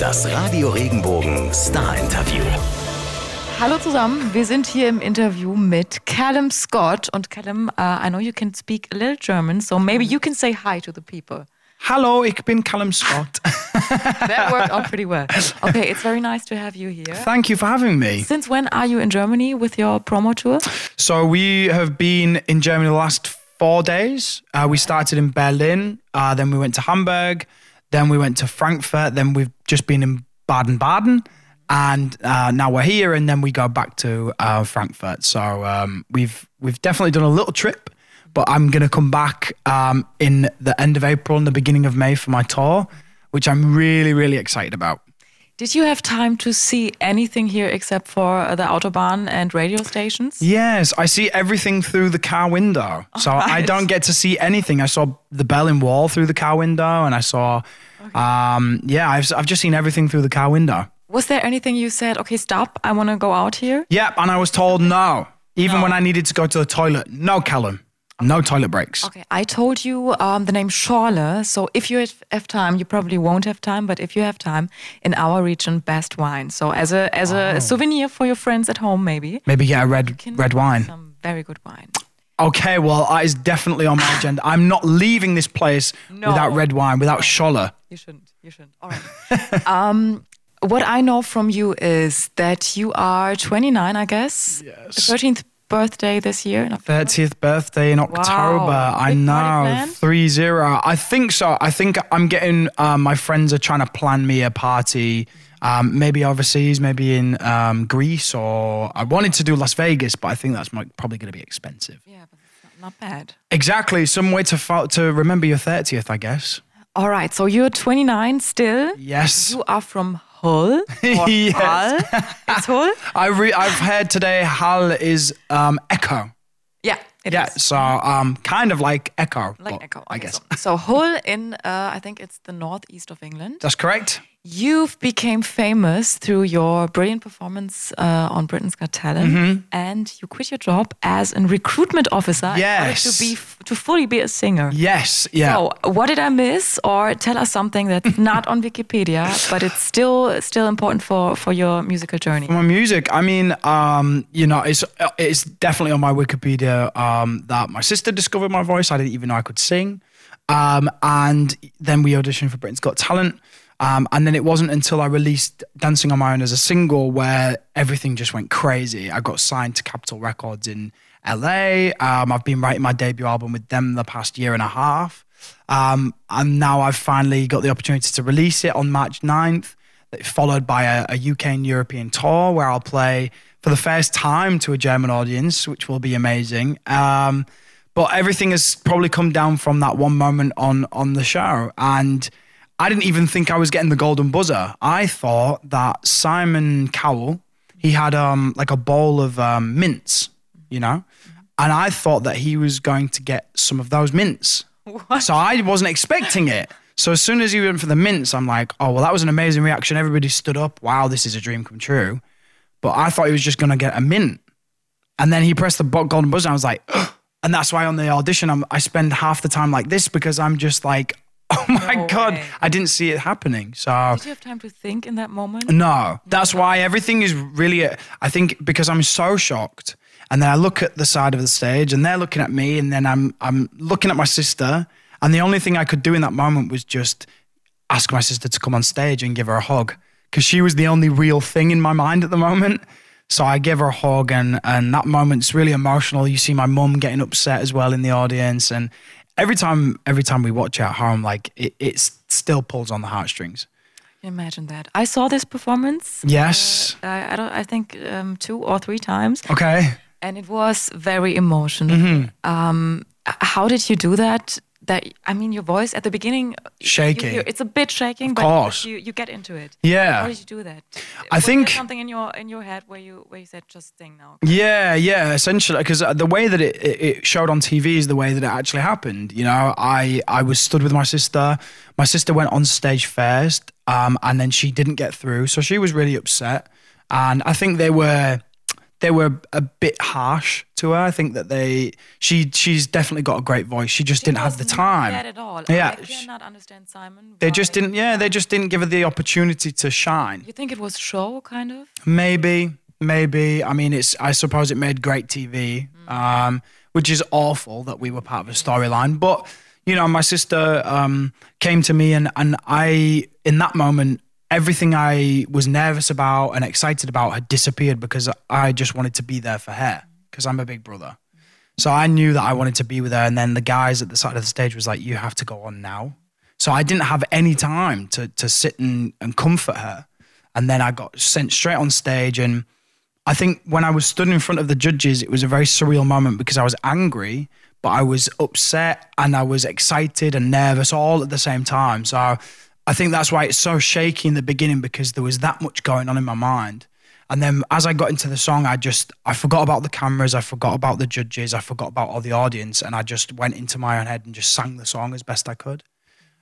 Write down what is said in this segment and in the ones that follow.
Das Radio Regenbogen Star Interview. Hallo zusammen, wir sind hier im Interview mit Calum Scott. Und Calum, uh, I know you can speak a little German, so maybe you can say hi to the people. Hallo, ich bin Calum Scott. That worked out pretty well. Okay, it's very nice to have you here. Thank you for having me. Since when are you in Germany with your promo tour? So, we have been in Germany the last four days. Uh, we started in Berlin, uh, then we went to Hamburg, then we went to Frankfurt, then we've just been in Baden Baden. And uh, now we're here, and then we go back to uh, Frankfurt. So um, we've we've definitely done a little trip, but I'm gonna come back um, in the end of April and the beginning of May for my tour, which I'm really really excited about. Did you have time to see anything here except for the Autobahn and radio stations? Yes, I see everything through the car window. so I don't get to see anything. I saw the Berlin Wall through the car window, and I saw, um, yeah, I've, I've just seen everything through the car window. Was there anything you said, okay, stop, I want to go out here? Yep, and I was told no. Even when I needed to go to the toilet, no, Calum, no toilet breaks. Okay, I told you um, the name Schorle. So if you have- time, you probably won't have time, but if you have time, in our region, best wine. So as a as a souvenir for your friends at home, maybe. Maybe yeah, red red wine. Some very good wine. Okay, well, that is definitely on my agenda. I'm not leaving this place No. without red wine, without Schorle. You shouldn't. You shouldn't. All right. um, what I know from you is that you are 29, I guess. Yes. 13th birthday this year. 30th birthday in October. I Big know. 3 0. I think so. I think I'm getting, um, my friends are trying to plan me a party, um, maybe overseas, maybe in um, Greece, or I wanted to do Las Vegas, but I think that's my, probably going to be expensive. Yeah, but not, not bad. Exactly. Some way to, fo- to remember your 30th, I guess. All right. So you're 29 still. Yes. You are from Hull. Or Yes. Hull. It's Hull? I re- I've heard today Hal is um, Echo. Yeah, it is. Yeah, so um, kind of like Echo. Like Echo. I guess. So, so Hull in, uh, I think it's the northeast of England. That's correct. You've became famous through your brilliant performance uh, on Britain's Got Talent, Mm-hmm. and you quit your job as a recruitment officer Yes. to be to fully be a singer. Yes, yeah. So, what did I miss? Or tell us something that's not on Wikipedia, but it's still still important for for your musical journey. My music, I mean, um, you know, it's it's definitely on my Wikipedia um, that my sister discovered my voice. I didn't even know I could sing. Um, and then we auditioned for Britain's Got Talent. Um, and then it wasn't until I released Dancing on My Own as a single where everything just went crazy. I got signed to Capitol Records in LA. Um, I've been writing my debut album with them the past year and a half. Um, and now I've finally got the opportunity to release it on March 9th, followed by a, a UK and European tour where I'll play for the first time to a German audience, which will be amazing. Um, but everything has probably come down from that one moment on on the show, and I didn't even think I was getting the golden buzzer. I thought that Simon Cowell, he had um like a bowl of um, mints, you know, and I thought that he was going to get some of those mints. What? So I wasn't expecting it. So as soon as he went for the mints, I'm like, oh well, that was an amazing reaction. Everybody stood up. Wow, this is a dream come true. But I thought he was just gonna get a mint, and then he pressed the golden buzzer. And I was like, and that's why on the audition, I'm, I spend half the time like this because I'm just like, my No god, way. I didn't see it happening. So Did you have time to think in that moment? no, that's why everything is really. Uh, I think because I'm so shocked, and then I look at the side of the stage, and they're looking at me, and then I'm I'm looking at my sister, and the only thing I could do in that moment was just ask my sister to come on stage and give her a hug, because she was the only real thing in my mind at the moment. So I give her a hug, and and that moment's really emotional. You see my mum getting upset as well in the audience, and every time every time we watch it at home, like it, it still pulls on the heartstrings. Imagine that. I saw this performance. Yes. I, I don't. I think um, two or three times, Okay. and it was very emotional. Mm-hmm. Um, how did you do that? That I mean, your voice at the beginning, you- you- it's a bit shaking, but, course. you, you get into it. Yeah. How did you do that? I Was think- something in your in your head where you where you said just sing now. Yeah, yeah, essentially, because the way that it, it, it showed on TV is the way that it actually happened. You know, I I was stood with my sister. My sister went on stage first, um, and then she didn't get through, so she was really upset. And I think they were they were a bit harsh to her. I think that they she she's definitely got a great voice. She just didn't have the time. at all. Yeah, I cannot understand Simon. They just didn't. Yeah, they just didn't give her the opportunity to shine. You think it was show kind of? Maybe, maybe. I mean, it's. I suppose it made great TV, um, which is awful that we were part of a storyline. But you know, my sister um, came to me, and and I, in that moment, everything I was nervous about and excited about had disappeared because I just wanted to be there for her because I'm a big brother. So I knew that I wanted to be with her, and then the guys at the side of the stage was like, "You have to go on now." So I didn't have any time to to sit and, and comfort her, and then I got sent straight on stage. And I think when I was stood in front of the judges, it was a very surreal moment because I was angry, but I was upset and I was excited and nervous all at the same time. So I think that's why it's so shaky in the beginning because there was that much going on in my mind. And then as I got into the song, I just I forgot about the cameras, I forgot about the judges, I forgot about all the audience, and I just went into my own head and just sang the song as best I could.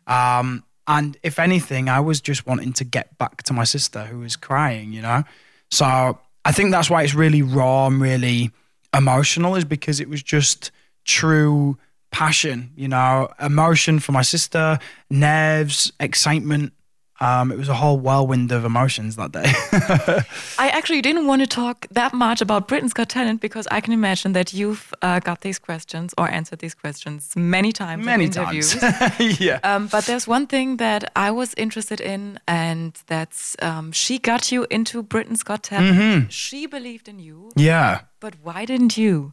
Um, and if anything, I was just wanting to get back to my sister who was crying, you know. So I think that's why it's really raw and really emotional, is because it was just true passion, you know, emotion for my sister, nerves, excitement. Um, it was a whole whirlwind of emotions that day. I actually didn't want to talk that much about Britain's Got Talent because I can imagine that you've uh, got these questions or answered these questions many times. in Many interviews. times. yeah. Um, but there's one thing that I was interested in, and that's um, she got you into Britain's Got Talent. Mm-hmm. She believed in you, yeah. but why didn't you?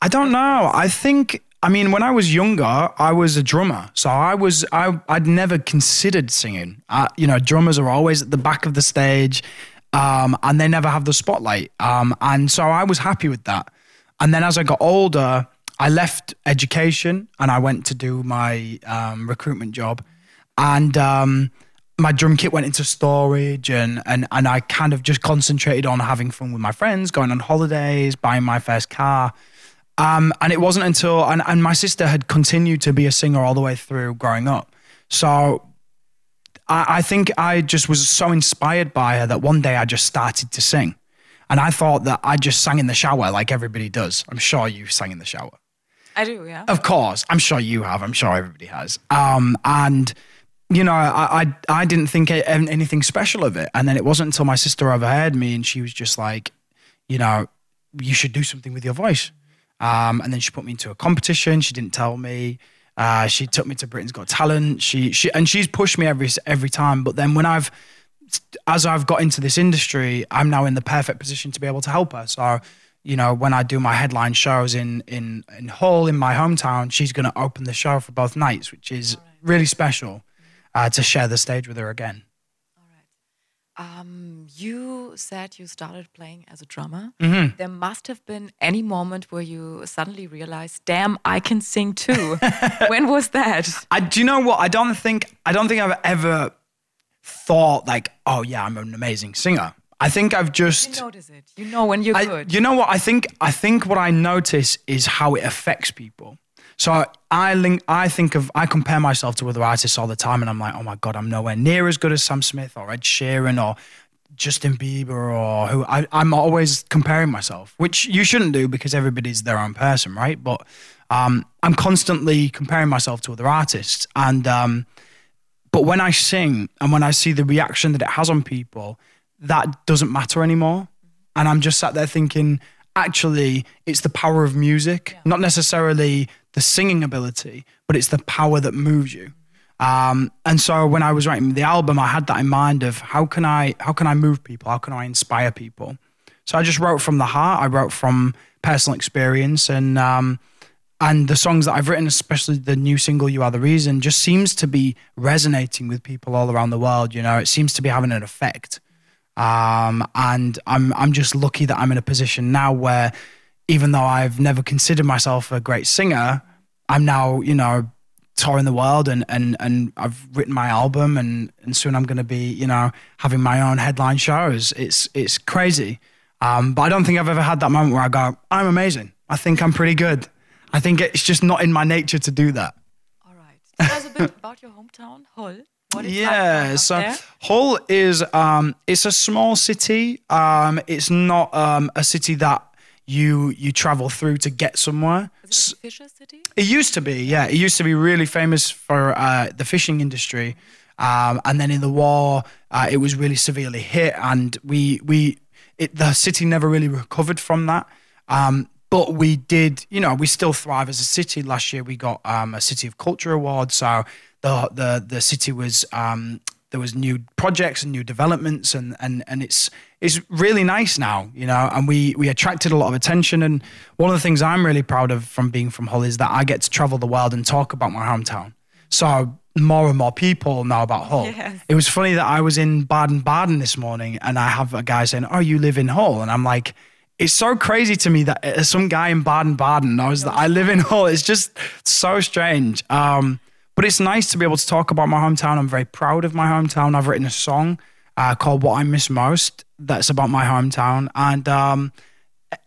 I don't know. I think I mean when I was younger, I was a drummer, so I was I I'd never considered singing. Uh, you know, drummers are always at the back of the stage, um, and they never have the spotlight. Um, and so I was happy with that. And then as I got older, I left education and I went to do my um, recruitment job, and. Um, my drum kit went into storage and, and and I kind of just concentrated on having fun with my friends, going on holidays, buying my first car. Um, and it wasn't until and, and my sister had continued to be a singer all the way through growing up. So I, I think I just was so inspired by her that one day I just started to sing. And I thought that I just sang in the shower like everybody does. I'm sure you sang in the shower. I do, yeah. Of course, I'm sure you have. I'm sure everybody has. Um, and you know, I, I I didn't think anything special of it, and then it wasn't until my sister overheard me, and she was just like, you know, you should do something with your voice. Um, and then she put me into a competition. She didn't tell me. Uh, she took me to Britain's Got Talent. She she and she's pushed me every every time. But then when I've as I've got into this industry, I'm now in the perfect position to be able to help her. So, you know, when I do my headline shows in in in Hull in my hometown, she's going to open the show for both nights, which is really special uh, to share the stage with her again. Um, you said you started playing as a drummer. Mm-hmm. There must have been any moment where you suddenly realized, "Damn, I can sing too." when was that? I do you know what? I don't think I don't think I've ever thought like, oh yeah, I'm an amazing singer. I think I've just You notice it. You know when you're I, good. you know what? I think I think what I notice is how it affects people. So I link, I think of I compare myself to other artists all the time, and I'm like, oh my god, I'm nowhere near as good as Sam Smith or Ed Sheeran or Justin Bieber or who. I, I'm always comparing myself, which you shouldn't do because everybody's their own person, right? But um, I'm constantly comparing myself to other artists, and um, but when I sing and when I see the reaction that it has on people, that doesn't matter anymore. And I'm just sat there thinking, actually, it's the power of music, not necessarily the singing ability, but it's the power that moves you. Um, and so when I was writing the album, I had that in mind of how can I how can I move people? How can I inspire people? So I just wrote from the heart. I wrote from personal experience, and um, and the songs that I've written, especially the new single "You Are the Reason," just seems to be resonating with people all around the world. You know, it seems to be having an effect. Um, and I'm I'm just lucky that I'm in a position now where, even though I've never considered myself a great singer, I'm now you know touring the world and and and I've written my album and and soon I'm going to be you know having my own headline shows. It's it's crazy. Um, but I don't think I've ever had that moment where I go, I'm amazing. I think I'm pretty good. I think it's just not in my nature to do that. All right. Tell us a bit about your hometown, Hull. What is Yeah, so there? Hull is um, it's a small city. Um, it's not um, a city that you you travel through to get somewhere. Is it Fisher City? It used to be, yeah. It used to be really famous for uh, the fishing industry, um, and then in the war, uh, it was really severely hit, and we we it, the city never really recovered from that. Um, but we did, you know, we still thrive as a city. Last year, we got um, a City of Culture award, so the the the city was. Um, there was new projects and new developments and, and, and it's it's really nice now, you know, and we, we attracted a lot of attention and one of the things I'm really proud of from being from Hull is that I get to travel the world and talk about my hometown. So more and more people know about Hull. Yes. It was funny that I was in Baden-Baden this morning and I have a guy saying, "Oh, you live in Hull?" And I'm like, it's so crazy to me that uh, some guy in Baden-Baden knows that I live in Hull. It's just so strange. Um, but it's nice to be able to talk about my hometown. I'm very proud of my hometown. I've written a song uh, called "What I Miss Most" that's about my hometown, and um,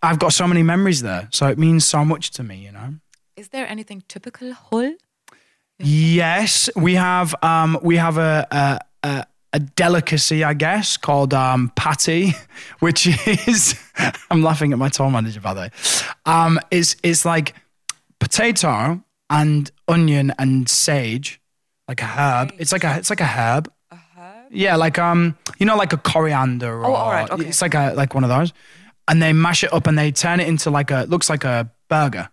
I've got so many memories there. So it means so much to me, you know. Is there anything typical Hull? Yes, we have um, we have a, a a a delicacy, I guess, called um, patty, which is I'm laughing at my tour manager by the way. Um, it's it's like potato and onion and sage, like a herb. It's like a it's like a herb. Yeah, like um, you know, like a coriander. Or, Oh, all right, okay. It's like a like one of those, and they mash it up and they turn it into like a looks like a burger,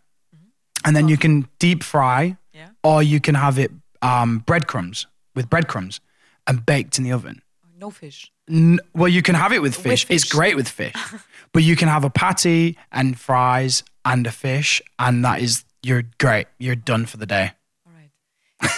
and then you can deep fry, Yeah. or you can have it um breadcrumbs with breadcrumbs, and baked in the oven. No fish. N- well, you can have it with fish. It's fish. great with fish, but you can have a patty and fries and a fish, and that is you're great. You're done for the day. All right.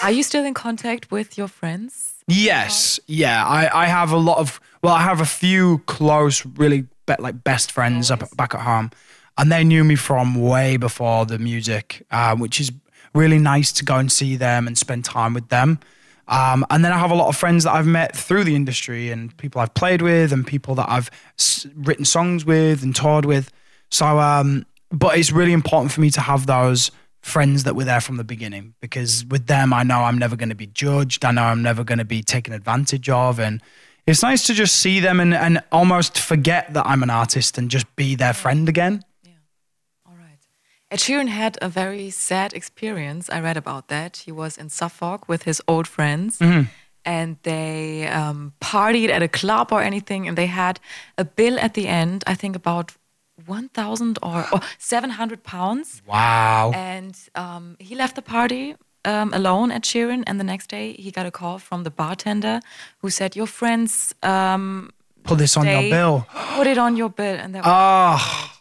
Are you still in contact with your friends? Yes, yeah. I, I have a lot of well, I have a few close, really be, like best friends up back at home, and they knew me from way before the music, uh, which is really nice to go and see them and spend time with them. Um, and then I have a lot of friends that I've met through the industry and people I've played with and people that I've s- written songs with and toured with. So, um, but it's really important for me to have those friends that were there from the beginning because with them, I know I'm never going to be judged. I know I'm never going to be taken advantage of. And it's nice to just see them and, and almost forget that I'm an artist and just be their friend again. Yeah. All right. Ed Sheeran had a very sad experience. I read about that. He was in Suffolk with his old friends. And they um, partied at a club or anything, and they had a bill at the end. I think about one thousand or, or seven hundred pounds. Wow. And um, he left the party um, alone at Sheeran. And the next day, he got a call from the bartender who said, "Your friends um, Put this on your bill. Put it on your bill." And that was, Oh,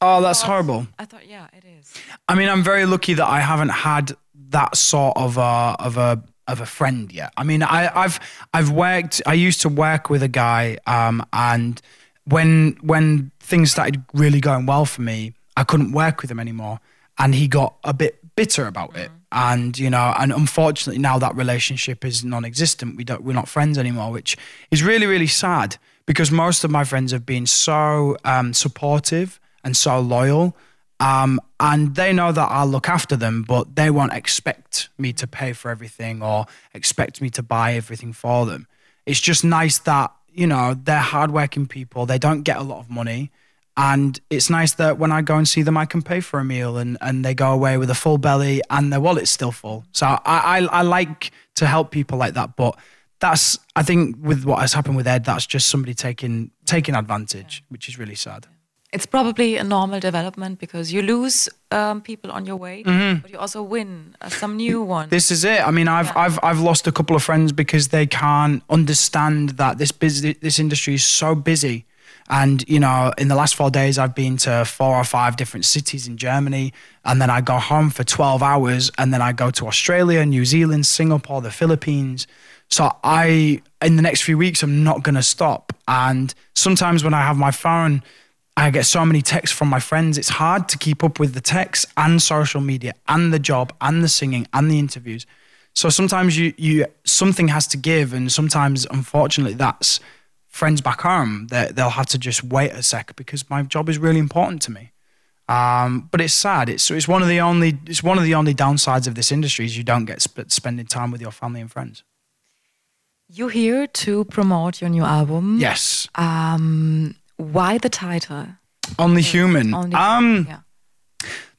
oh, that's horrible. I thought, yeah, it is. I mean, I'm very lucky that I haven't had that sort of a of a of a friend yet. I mean, I, I've I've worked. I used to work with a guy, um, and when when things started really going well for me, I couldn't work with him anymore, and he got a bit bitter about it. And you know, and unfortunately now that relationship is non-existent. We don't we're not friends anymore, which is really really sad because most of my friends have been so um, supportive and so loyal. Um, and they know that I'll look after them, but they won't expect me to pay for everything or expect me to buy everything for them. It's just nice that, you know, they're hardworking people. They don't get a lot of money. And it's nice that when I go and see them, I can pay for a meal and, and they go away with a full belly and their wallet's still full. So I, I, I like to help people like that. But that's, I think, with what has happened with Ed, that's just somebody taking, taking advantage, which is really sad. It's probably a normal development because you lose um, people on your way, but you also win uh, some new ones. Mm-hmm. This is it. I mean, I've I've I've lost a couple of friends because they can't understand that this busy this industry is so busy. And you know, in the last four days, I've been to four or five different cities in Germany, and then I go home for twelve hours, and then I go to Australia, New Zealand, Singapore, the Philippines. So I, in the next few weeks, I'm not gonna stop. And sometimes when I have my phone, I get so many texts from my friends. It's hard to keep up with the texts and social media and the job and the singing and the interviews. So sometimes you you something has to give, and sometimes unfortunately that's friends back home. They they'll have to just wait a sec because my job is really important to me. Um, but it's sad. It's it's one of the only it's one of the only downsides of this industry is you don't get sp- spending time with your family and friends. You're here to promote your new album. Yes. Um, why the title? Only Human. On the um, yeah.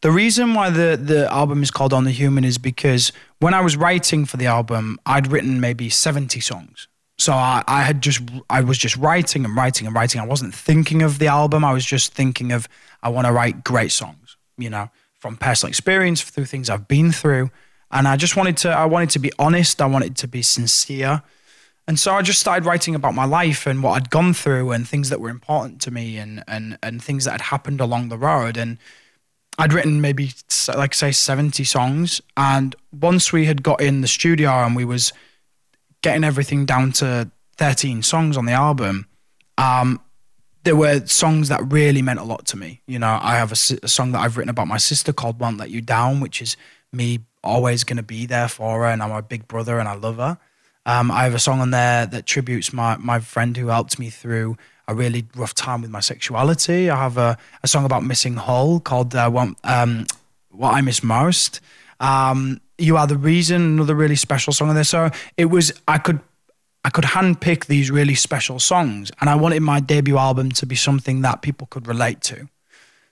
The reason why the, the album is called Only Human is because when I was writing for the album, I'd written maybe 70 songs. So I, I had just I was just writing and writing and writing. I wasn't thinking of the album. I was just thinking of I want to write great songs, you know, from personal experience through things I've been through. And I just wanted to I wanted to be honest, I wanted to be sincere. And so I just started writing about my life and what I'd gone through and things that were important to me and and and things that had happened along the road. And I'd written maybe like say 70 songs. And once we had got in the studio and we was getting everything down to 13 songs on the album um, there were songs that really meant a lot to me. You know I have a, a song that I've written about my sister called Won't Let You Down which is me always going to be there for her and I'm a big brother and I love her um, I have a song on there that tributes my my friend who helped me through a really rough time with my sexuality. I have a, a song about missing Hull called uh, what, um, what I Miss Most. Um, you are the reason, another really special song on there. So it was I could I could handpick these really special songs, and I wanted my debut album to be something that people could relate to.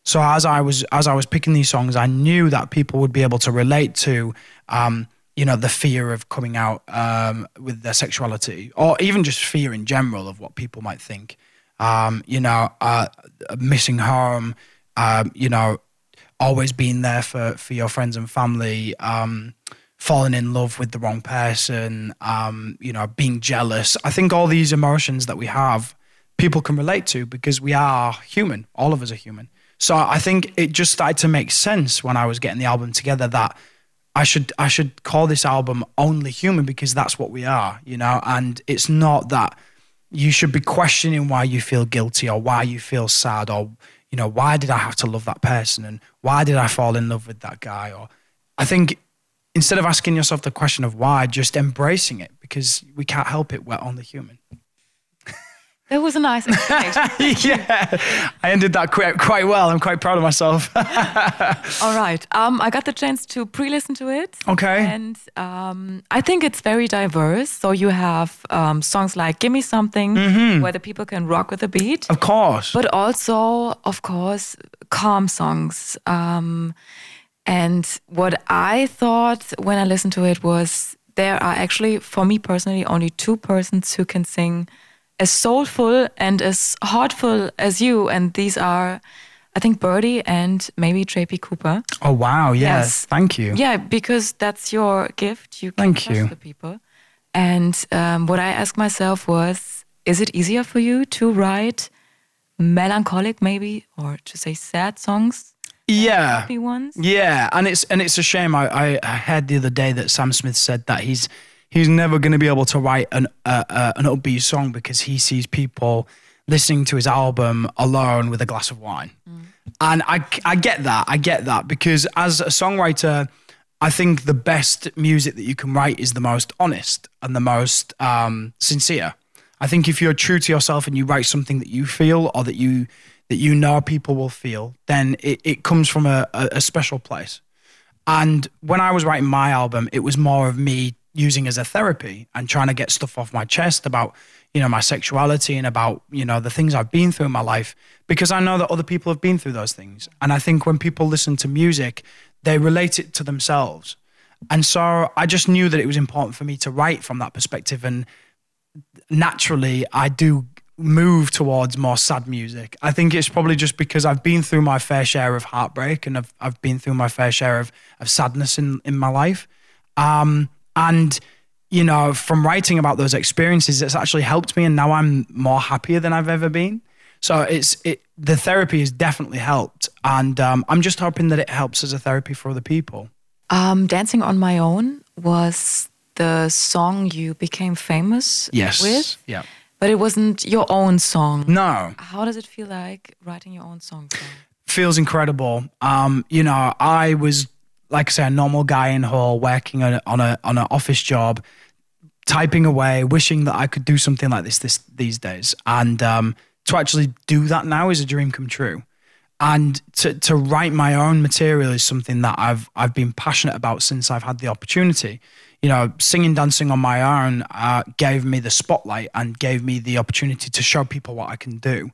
So as I was as I was picking these songs, I knew that people would be able to relate to. Um, you know the fear of coming out um, with their sexuality, or even just fear in general of what people might think um, you know, uh, missing home, um, you know, always being there for, for your friends and family, um, falling in love with the wrong person, um, you know, being jealous. I think all these emotions that we have, people can relate to because we are human. All of us are human. So I think it just started to make sense when I was getting the album together that I should I should call this album Only Human because that's what we are, you know, and it's not that you should be questioning why you feel guilty or why you feel sad or you know why did i have to love that person and why did i fall in love with that guy? Or i think instead of asking yourself the question of why just embracing it because we can't help it we're only human that was a nice explanation. yeah, I ended that quite, quite well. I'm quite proud of myself. All right. Um, I got the chance to pre-listen to it. Okay. And um, I think it's very diverse. So you have um, songs like "Give Me Something," mm-hmm. where the people can rock with the beat. Of course. But also, of course, calm songs. Um, and what I thought when I listened to it was there are actually, for me personally, only two persons who can sing as soulful and as heartful as you. And these are, I think, Birdy and maybe JP Cooper. Oh wow! Yes, yes. thank you. Yeah, because that's your gift. You can thank you. the people. And um, what I asked myself was, is it easier for you to write melancholic, maybe, or to say sad songs? Yeah, happy ones. Yeah, and it's and it's a shame. I, I heard the other day that Sam Smith said that he's he's never going to be able to write an uh, uh, an upbeat song because he sees people listening to his album alone with a glass of wine. Mm. And I, I get that. I get that because as a songwriter, I think the best music that you can write is the most honest and the most um, sincere. I think if you're true to yourself and you write something that you feel or that you that you know people will feel, then it, it comes from a, a, a special place. And when I was writing my album, it was more of me using as a therapy and trying to get stuff off my chest about you know my sexuality and about you know the things I've been through in my life because I know that other people have been through those things and I think when people listen to music they relate it to themselves and so I just knew that it was important for me to write from that perspective and naturally I do move towards more sad music. I think it's probably just because I've been through my fair share of heartbreak and I've I've been through my fair share of of sadness in in my life. Um, and, you know, from writing about those experiences, it's actually helped me. And now I'm more happier than I've ever been. So it's, it, the therapy has definitely helped. And um, I'm just hoping that it helps as a therapy for other people. Um, Dancing on My Own was the song you became famous yes. with. Yeah. But it wasn't your own song. No. How does it feel like writing your own song? Feels incredible. Um, you know, I was like I say, a normal guy in Hull working on a, on a on an office job, typing away, wishing that I could do something like this this these days. And um, to actually do that now is a dream come true. And to to write my own material is something that I've I've been passionate about since I've had the opportunity. you know, singing, dancing on my own uh, gave me the spotlight and gave me the opportunity to show people what I can do.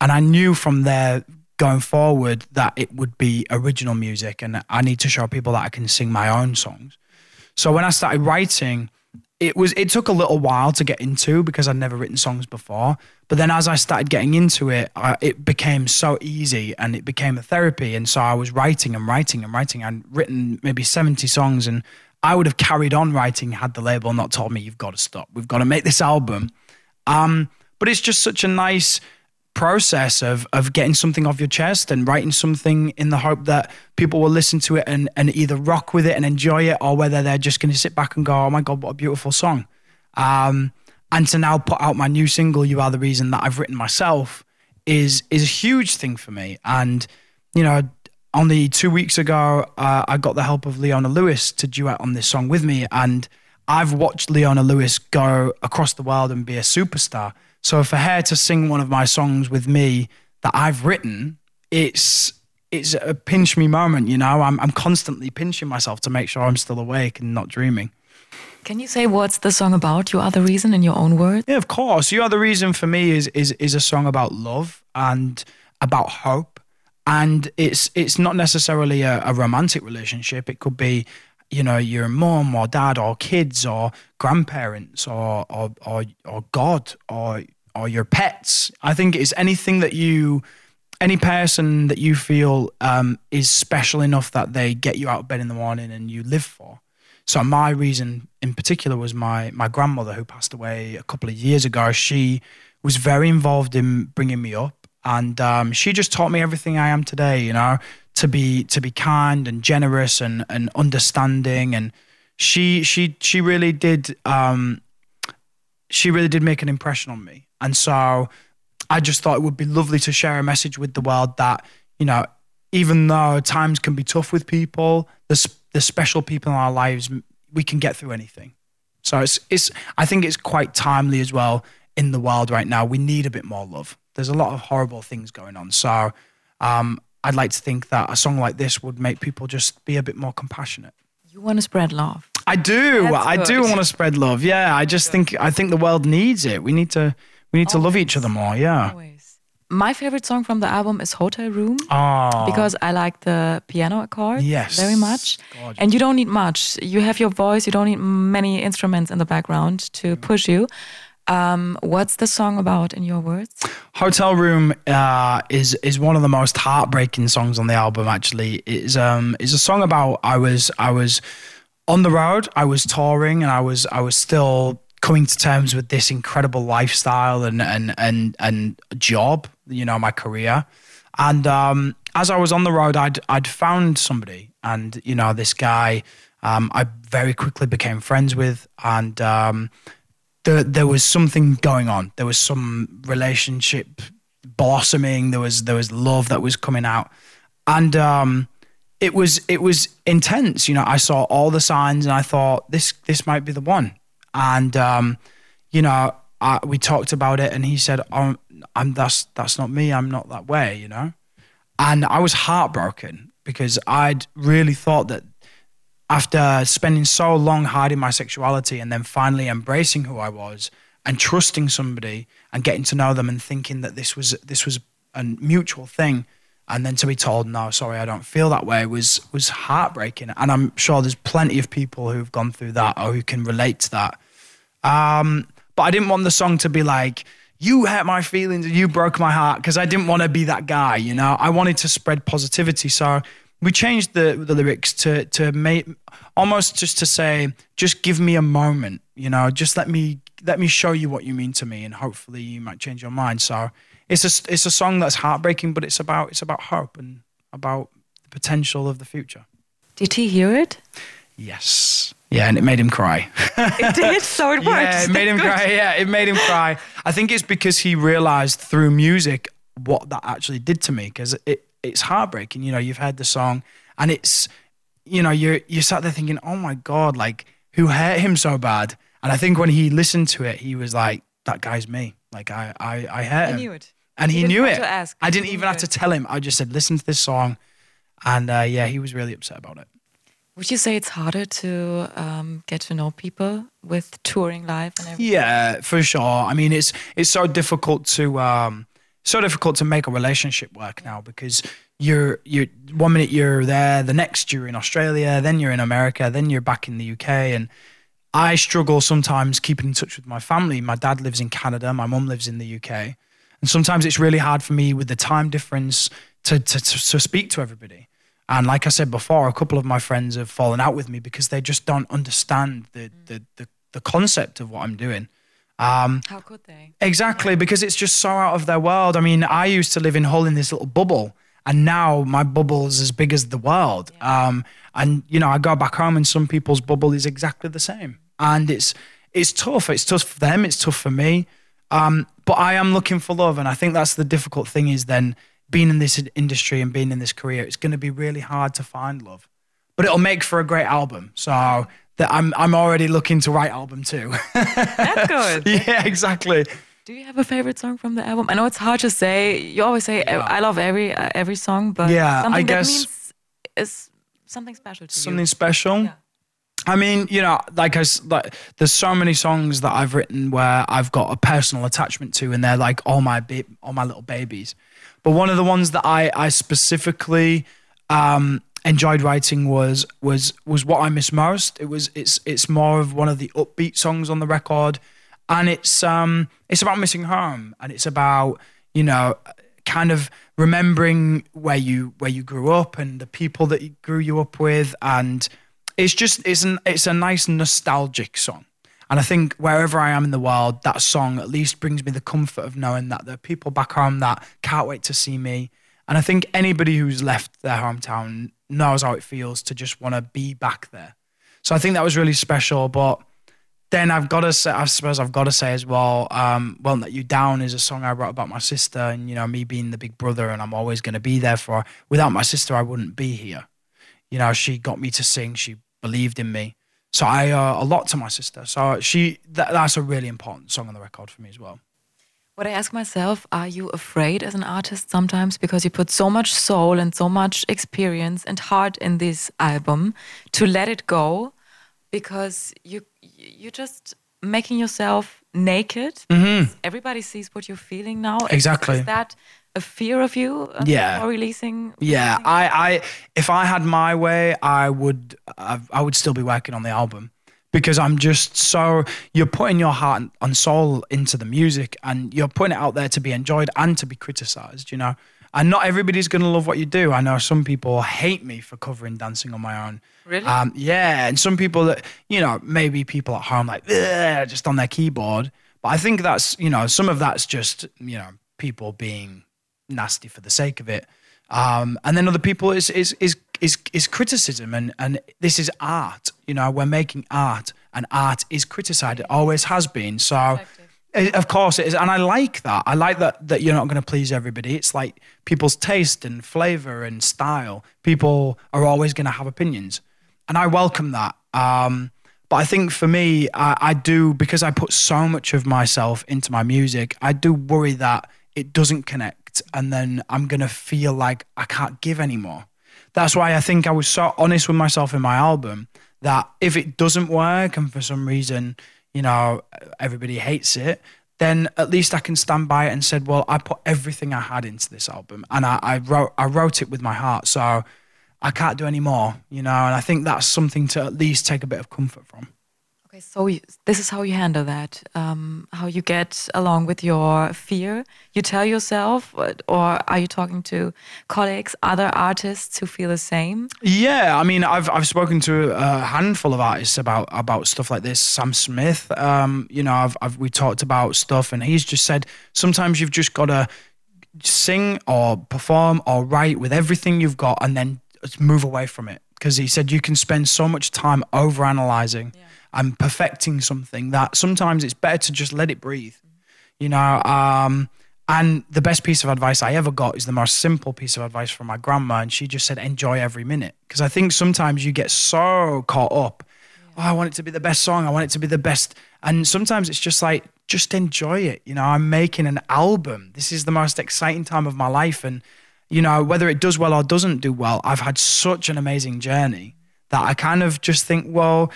And I knew from there going forward that it would be original music and I need to show people that I can sing my own songs. So when I started writing, it was it took a little while to get into because I'd never written songs before. But then as I started getting into it, I, it became so easy and it became a therapy. And so I was writing and writing and writing. I'd written maybe 70 songs and I would have carried on writing had the label not told me, you've got to stop. We've got to make this album. Um, but it's just such a nice process of of getting something off your chest and writing something in the hope that people will listen to it and, and either rock with it and enjoy it or whether they're just going to sit back and go, oh my God, what a beautiful song. Um, and to now put out my new single, You Are the Reason, that I've written myself is is a huge thing for me. And, you know, only two weeks ago, uh, I got the help of Leona Lewis to duet on this song with me. And I've watched Leona Lewis go across the world and be a superstar. So for her to sing one of my songs with me that I've written, it's it's a pinch me moment, you know. I'm I'm constantly pinching myself to make sure I'm still awake and not dreaming. Can you say what's the song about? You are the reason in your own words? Yeah, of course. You are the reason for me is is is a song about love and about hope. And it's it's not necessarily a, a romantic relationship. It could be you know your mom or dad or kids or grandparents or or or, or God or or your pets. I think it's anything that you any person that you feel um, is special enough that they get you out of bed in the morning and you live for. So my reason in particular was my my grandmother who passed away a couple of years ago. She was very involved in bringing me up, and um, she just taught me everything I am today. You know, to be to be kind and generous and and understanding. And she she she really did um she really did make an impression on me. And so i just thought it would be lovely to share a message with the world that you know even though times can be tough with people there's the special people in our lives we can get through anything. So it's it's i think it's quite timely as well in the world right now. We need a bit more love. There's a lot of horrible things going on. So um, I'd like to think that a song like this would make people just be a bit more compassionate. You want to spread love. I do. That's I good. do want to spread love. Yeah, I just think I think the world needs it. We need to we need Always. to love each other more. Yeah. Always. My favorite song from the album is Hotel Room. Oh. Because I like the piano chord yes. very much. Gorgeous. And you don't need much. You have your voice, you don't need many instruments in the background to mm. push you. Um, what's the song about in your words? Hotel Room uh, is is one of the most heartbreaking songs on the album. Actually, is um is a song about I was I was on the road, I was touring, and I was I was still coming to terms with this incredible lifestyle and and and and job. You know, my career, and um, as I was on the road, I'd I'd found somebody, and you know, this guy. Um, I very quickly became friends with, and um, there there was something going on. There was some relationship blossoming. There was there was love that was coming out, and um, it was it was intense. You know, I saw all the signs, and I thought this this might be the one. And um, you know, I, we talked about it, and he said, oh, "I'm that's that's not me. I'm not that way." You know, and I was heartbroken because I'd really thought that after spending so long hiding my sexuality and then finally embracing who I was and trusting somebody and getting to know them and thinking that this was this was a mutual thing and then to be told no sorry I don't feel that way was was heartbreaking. And I'm sure there's plenty of people who've gone through that or who can relate to that. Um, but I didn't want the song to be like you hurt my feelings and you broke my heart because I didn't want to be that guy you know? I wanted to spread positivity. So we changed the the lyrics to to make almost just to say just give me a moment you know just let me let me show you what you mean to me and hopefully you might change your mind. So it's a it's a song that's heartbreaking but it's about it's about hope and about the potential of the future. Did he hear it? Yes. Yeah and it made him cry. It did? So it worked. Yeah it made him cry. Yeah it made him cry. I think it's because he realized through music what that actually did to me because it it's heartbreaking. You know, you've heard the song and it's, you know, you're you sat there thinking, oh my god, like who hurt him so bad? And I think when he listened to it, he was like, that guy's me. Like I I, I hurt I him. knew it. And he, he knew it. Ask, I didn't even have it. to tell him. I just said, listen to this song, and uh, yeah, he was really upset about it. Would you say it's harder to um, get to know people with touring live and everything? Yeah, for sure. I mean, it's it's so difficult to um, so difficult to make a relationship work now because you're you're one minute you're there, the next you're in Australia, then you're in America, then you're back in the UK, and I struggle sometimes keeping in touch with my family. My dad lives in Canada, my mum lives in the UK, and sometimes it's really hard for me with the time difference to to, to, to speak to everybody. And like I said before, a couple of my friends have fallen out with me because they just don't understand the the the, the concept of what I'm doing. Um, How could they? exactly, because it's just so out of their world. I mean, I used to live in Hull in this little bubble, and now my bubble is as big as the world. Um, and you know, I go back home, and some people's bubble is exactly the same, and it's it's tough. It's tough for them. It's tough for me. Um, but I am looking for love, and I think that's the difficult thing. Is then being in this industry and being in this career, it's going to be really hard to find love, but it'll make for a great album. So that I'm I'm already looking to write album two. That's good. yeah, exactly. Do you have a favorite song from the album? I know it's hard to say. You always say I love every uh, every song, but Yeah, I guess- that means is something special to Something you. special. Yeah. I mean, you know, like I like, there's so many songs that I've written where I've got a personal attachment to, and they're like all my ba- all my little babies. But one of the ones that I I specifically um, enjoyed writing was was was what I miss most. It was it's it's more of one of the upbeat songs on the record, and it's um it's about missing home, and it's about you know kind of remembering where you where you grew up and the people that you grew you up with. And it's just it's an it's a nice nostalgic song. And i think wherever i am in the world that song at least brings me the comfort of knowing that there are people back home that can't wait to see me. And i think anybody who's left their hometown knows how it feels to just want to be back there so i think that was really special but then I've got to say, I suppose I've got to say as well, um, "Won't Let You Down" is a song I wrote about my sister, and you know me being the big brother, and I'm always going to be there for her. Without my sister, I wouldn't be here. You know, she got me to sing. She believed in me, so I owe a lot to my sister. So she, that, that's a really important song on the record for me as well. What I ask myself, are you afraid as an artist sometimes because you put so much soul and so much experience and heart in this album to let it go because you you're just making yourself naked. Everybody sees what you're feeling now. Exactly. Is that a fear of you uh, Yeah. releasing? Yeah, I, I, if I had my way, I would, I, I would still be working on the album because I'm just so you're putting your heart and soul into the music, and you're putting it out there to be enjoyed and to be criticized. You know, and not everybody's gonna love what you do. I know some people hate me for covering dancing on my own. Really? Um, yeah, and some people that you know maybe people at home like just on their keyboard. But I think that's you know some of that's just you know people being nasty for the sake of it. Um, and then other people is is is is is criticism and and this is art. You know, we're making art and art is criticized. It always has been. So it- of course it is, and I like that. I like that that you're not going to please everybody. It's like people's taste and flavor and style. People are always going to have opinions, and I welcome that. Um, but I think for me, I, I do because I put so much of myself into my music. I do worry that it doesn't connect, and then I'm gonna feel like I can't give anymore. That's why I think I was so honest with myself in my album that if it doesn't work and for some reason, you know, everybody hates it, then at least I can stand by it and said, well, I put everything I had into this album and I, I wrote I wrote it with my heart. So I can't do any more, you know, and I think that's something to at least take a bit of comfort from. Okay, so you, this is how you handle that. Um, how you get along with your fear. You tell yourself, or are you talking to colleagues, other artists who feel the same? Yeah, I mean, I've I've spoken to a handful of artists about about stuff like this. Sam Smith, um, you know, I've, I've we talked about stuff, and he's just said sometimes you've just got to sing or perform or write with everything you've got, and then move away from it. Because he said you can spend so much time over analyzing and perfecting something that sometimes it's better to just let it breathe you know um and the best piece of advice i ever got is the most simple piece of advice from my grandma and she just said enjoy every minute. Because i think sometimes you get so caught up oh i want it to be the best song i want it to be the best and sometimes it's just like just enjoy it you know i'm making an album. This is the most exciting time of my life and you know whether it does well or doesn't do well i've had such an amazing journey that I kind of just think, well,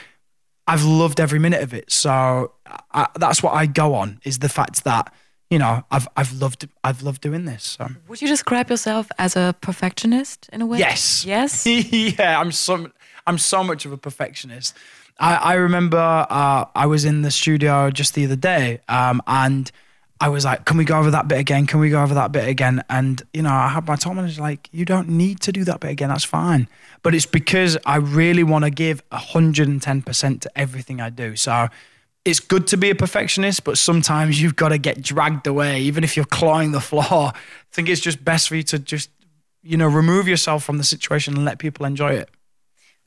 I've loved every minute of it. So I, that's what I go on is the fact that you know I've I've loved I've loved doing this. So. Would you describe yourself as a perfectionist in a way? Yes. Yes. yeah, I'm so I'm so much of a perfectionist. I, I remember uh, I was in the studio just the other day, um, and I was like, "Can we go over that bit again? Can we go over that bit again?" And you know, I had my top manager like, "You don't need to do that bit again. That's fine." But it's because I really want to give hundred and ten percent to everything I do. So it's good to be a perfectionist, but sometimes you've got to get dragged away, even if you're clawing the floor. I think it's just best for you to just, you know, remove yourself from the situation and let people enjoy it.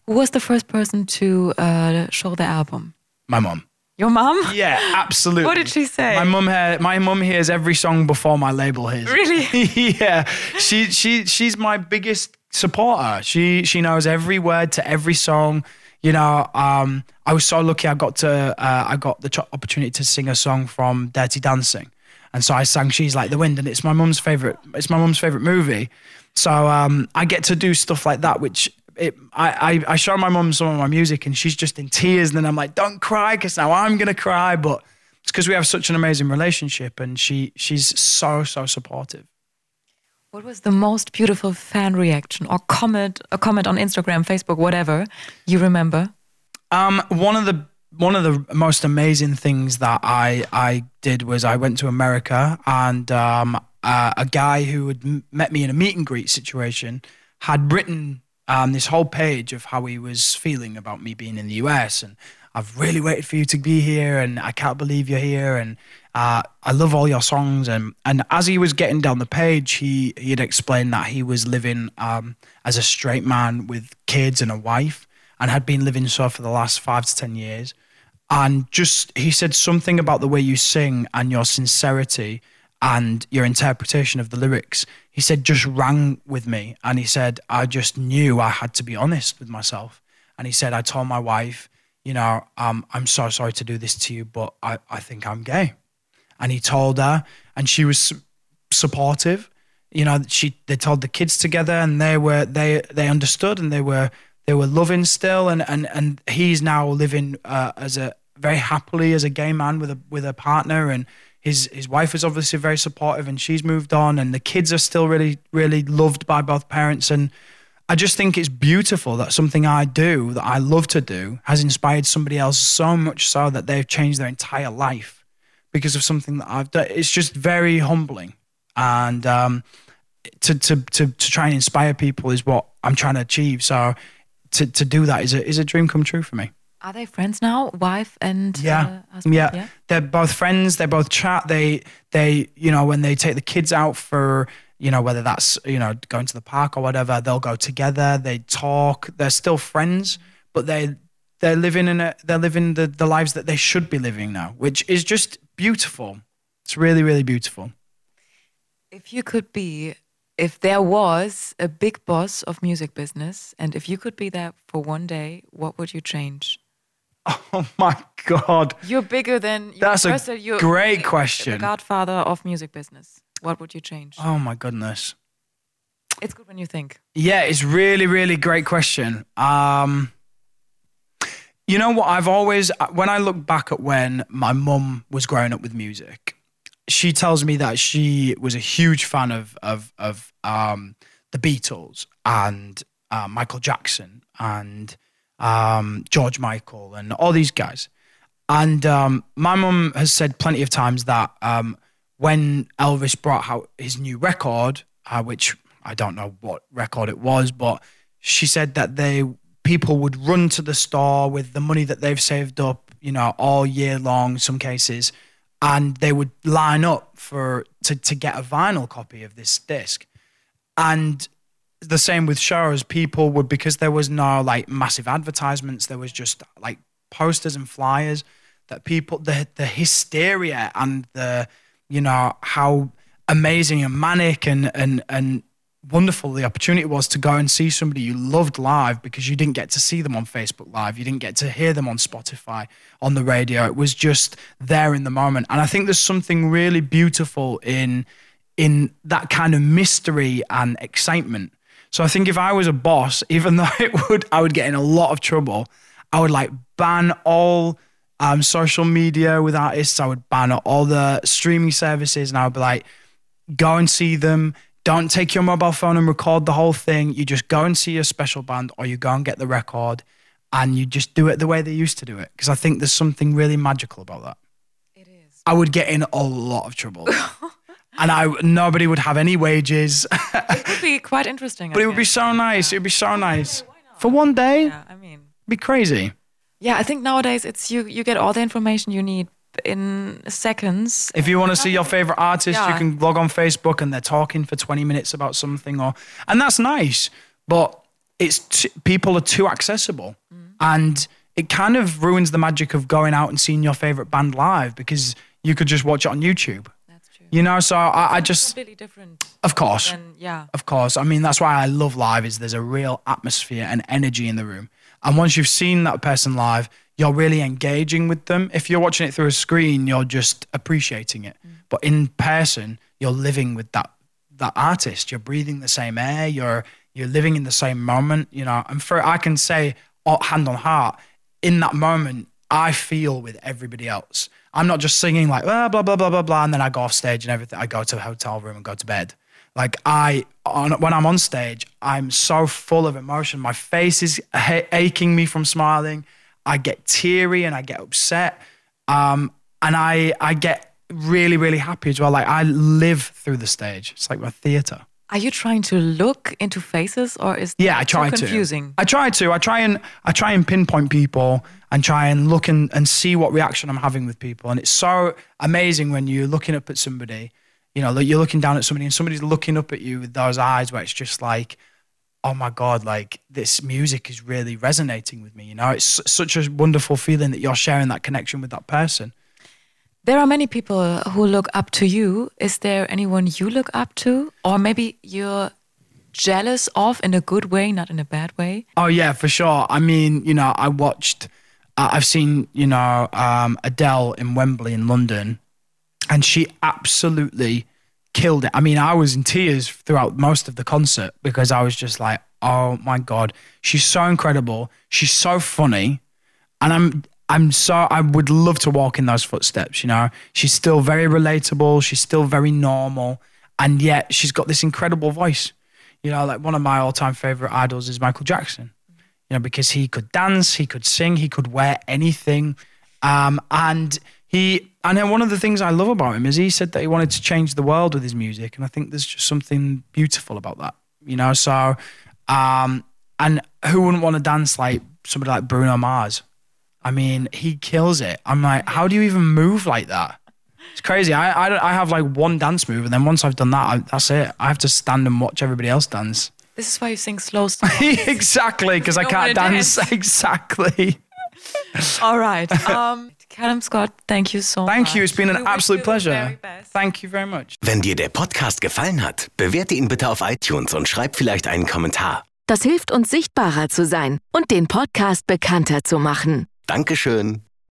Who was the first person to uh, show the album? My mom. Your mom? Yeah, absolutely. What did she say? My mum hear, my mum hears every song before my label hears. Really? yeah. She she she's my biggest supporter. She she knows every word to every song. You know, um, I was so lucky. I got to uh, I got the opportunity to sing a song from Dirty Dancing, and so I sang "She's Like the Wind," and it's my mum's favorite. It's my mum's favorite movie. So um, I get to do stuff like that, which it, I, I, I show my mum some of my music and she's just in tears. And then I'm like, don't cry because now I'm going to cry. But it's because we have such an amazing relationship and she, she's so, so supportive. What was the most beautiful fan reaction or comment, a comment on Instagram, Facebook, whatever you remember? Um, one of the one of the most amazing things that I I did was I went to America and um, uh, a guy who had met me in a meet and greet situation had written um, this whole page of how he was feeling about me being in the US and I've really waited for you to be here and I can't believe you're here and uh, I love all your songs and and as he was getting down the page he he had explained that he was living um, as a straight man with kids and a wife and had been living so for the last five to ten years. And just he said something about the way you sing and your sincerity and your interpretation of the lyrics, he said, just rang with me. And he said, I just knew I had to be honest with myself. And he said, I told my wife, you know, um, I'm so sorry to do this to you, but I, I think I'm gay. And he told her, and she was supportive. You know, she they told the kids together, and they were they they understood, and they were they were loving still, and and and he's now living uh, as a very happily as a gay man with a with a partner, and his his wife is obviously very supportive and she's moved on and the kids are still really really loved by both parents and I just think it's beautiful that something I do that I love to do has inspired somebody else so much so that they've changed their entire life because of something that I've done. It's just very humbling and um, to, to to to try and inspire people is what I'm trying to achieve. So to to do that is a is a dream come true for me. Are they friends now, wife and yeah. Uh, husband? Yeah. yeah, they're both friends. They both chat. They they you know when they take the kids out for you know whether that's you know going to the park or whatever, they'll go together. They talk. They're still friends, but they they're living in a they're living the the lives that they should be living now, which is just beautiful. It's really really beautiful. If you could be if there was a big boss of music business and if you could be there for one day, what would you change? Oh my God. You're bigger than That's a you're great question. The godfather of music business. What would you change? Oh my goodness. It's good when you think. Yeah, it's really, really great question. Um, you know what? I've always, when I look back at when my mum was growing up with music, she tells me that she was a huge fan of of of um, the Beatles and uh, Michael Jackson and um, George Michael, and all these guys. And um, my mum has said plenty of times that um, when Elvis brought out his new record, uh, which I don't know what record it was, but she said that they people would run to the store with the money that they've saved up, you know, all year long, some cases, and they would line up for to to get a vinyl copy of this disc. And the same with shows. People would because there was no like massive advertisements. There was just like posters and flyers that people the the hysteria and the you know how amazing and manic and and and wonderful the opportunity was to go and see somebody you loved live because you didn't get to see them on Facebook Live. You didn't get to hear them on Spotify, on the radio. It was just there in the moment. And I think there's something really beautiful in in that kind of mystery and excitement So I think if I was a boss, even though it would, I would get in a lot of trouble. I would like ban all um, social media with artists. I would ban all the streaming services, and I would be like, go and see them. Don't take your mobile phone and record the whole thing. You just go and see a special band, or you go and get the record, and you just do it the way they used to do it. Because I think there's something really magical about that. It is. I would get in a lot of trouble. and I nobody would have any wages. It would be quite interesting. but it would be so nice. It would be so nice. For one day, Yeah, I mean, be crazy. yeah, I think nowadays it's you. You get all the information you need in seconds. If you want to see your favorite artist, you can log on Facebook and they're talking for 20 minutes about something or and that's nice, but it's t- people are too accessible. Mm. And it kind of ruins the magic of going out and seeing your favorite band live because you could just watch it on YouTube. You know, so I, I just completely different. of course. And yeah, Of course. I mean, that's why I love live is there's a real atmosphere and energy in the room. And once you've seen that person live, you're really engaging with them. If you're watching it through a screen, you're just appreciating it. Mm. But in person, you're living with that that artist. You're breathing the same air. You're you're living in the same moment, you know. And for I can say hand on heart, in that moment, I feel with everybody else. I'm not just singing like blah blah blah blah blah blah, and then I go off stage and everything. I go to the hotel room and go to bed. Like I, on, when I'm on stage, I'm so full of emotion. My face is ha- aching me from smiling. I get teary and I get upset, um, and I I get really really happy as well. Like I live through the stage. It's like my theater. are you trying to look into faces or is Yeah, I try to. confusing? I try to. I try and I try and pinpoint people and try and look and, and see what reaction I'm having with people. And it's so amazing when you're looking up at somebody, you know, like you're looking down at somebody and somebody's looking up at you with those eyes where it's just like, oh my God, like this music is really resonating with me. You know, it's such a wonderful feeling that you're sharing that connection with that person. There are many people who look up to you. Is there anyone you look up to, or maybe you're jealous of in a good way, not in a bad way? Oh yeah, for sure. I mean, you know, I watched, I've seen, you know, um, Adele in Wembley in London, and she absolutely killed it. I mean, I was in tears throughout most of the concert because I was just like, oh my god, she's so incredible. She's so funny, and I'm. I'm so I would love to walk in those footsteps, you know. She's still very relatable, she's still very normal, and yet she's got this incredible voice. You know, like one of my all-time favorite idols is Michael Jackson. You know, because he could dance, he could sing, he could wear anything. Um, and he and then one of the things I love about him is he said that he wanted to change the world with his music. And I think there's just something beautiful about that. You know, so um and who wouldn't want to dance like somebody like Bruno Mars? I mean, he kills it. I'm like, how do you even move like that? It's crazy. I, I, I have like one dance move, and then once I've done that, I, that's it. I have to stand and watch everybody else dance. This is why you sing slow songs. exactly, because I can't dance. dance. Exactly. All right. Um, Callum Scott, thank you so much. Thank you. It's been We an wish absolute pleasure. Thank you very much. Wenn dir der Podcast gefallen hat, bewerte ihn bitte auf iTunes und schreib vielleicht einen Kommentar. Das hilft uns sichtbarer zu sein und den Podcast bekannter zu machen. Dankeschön.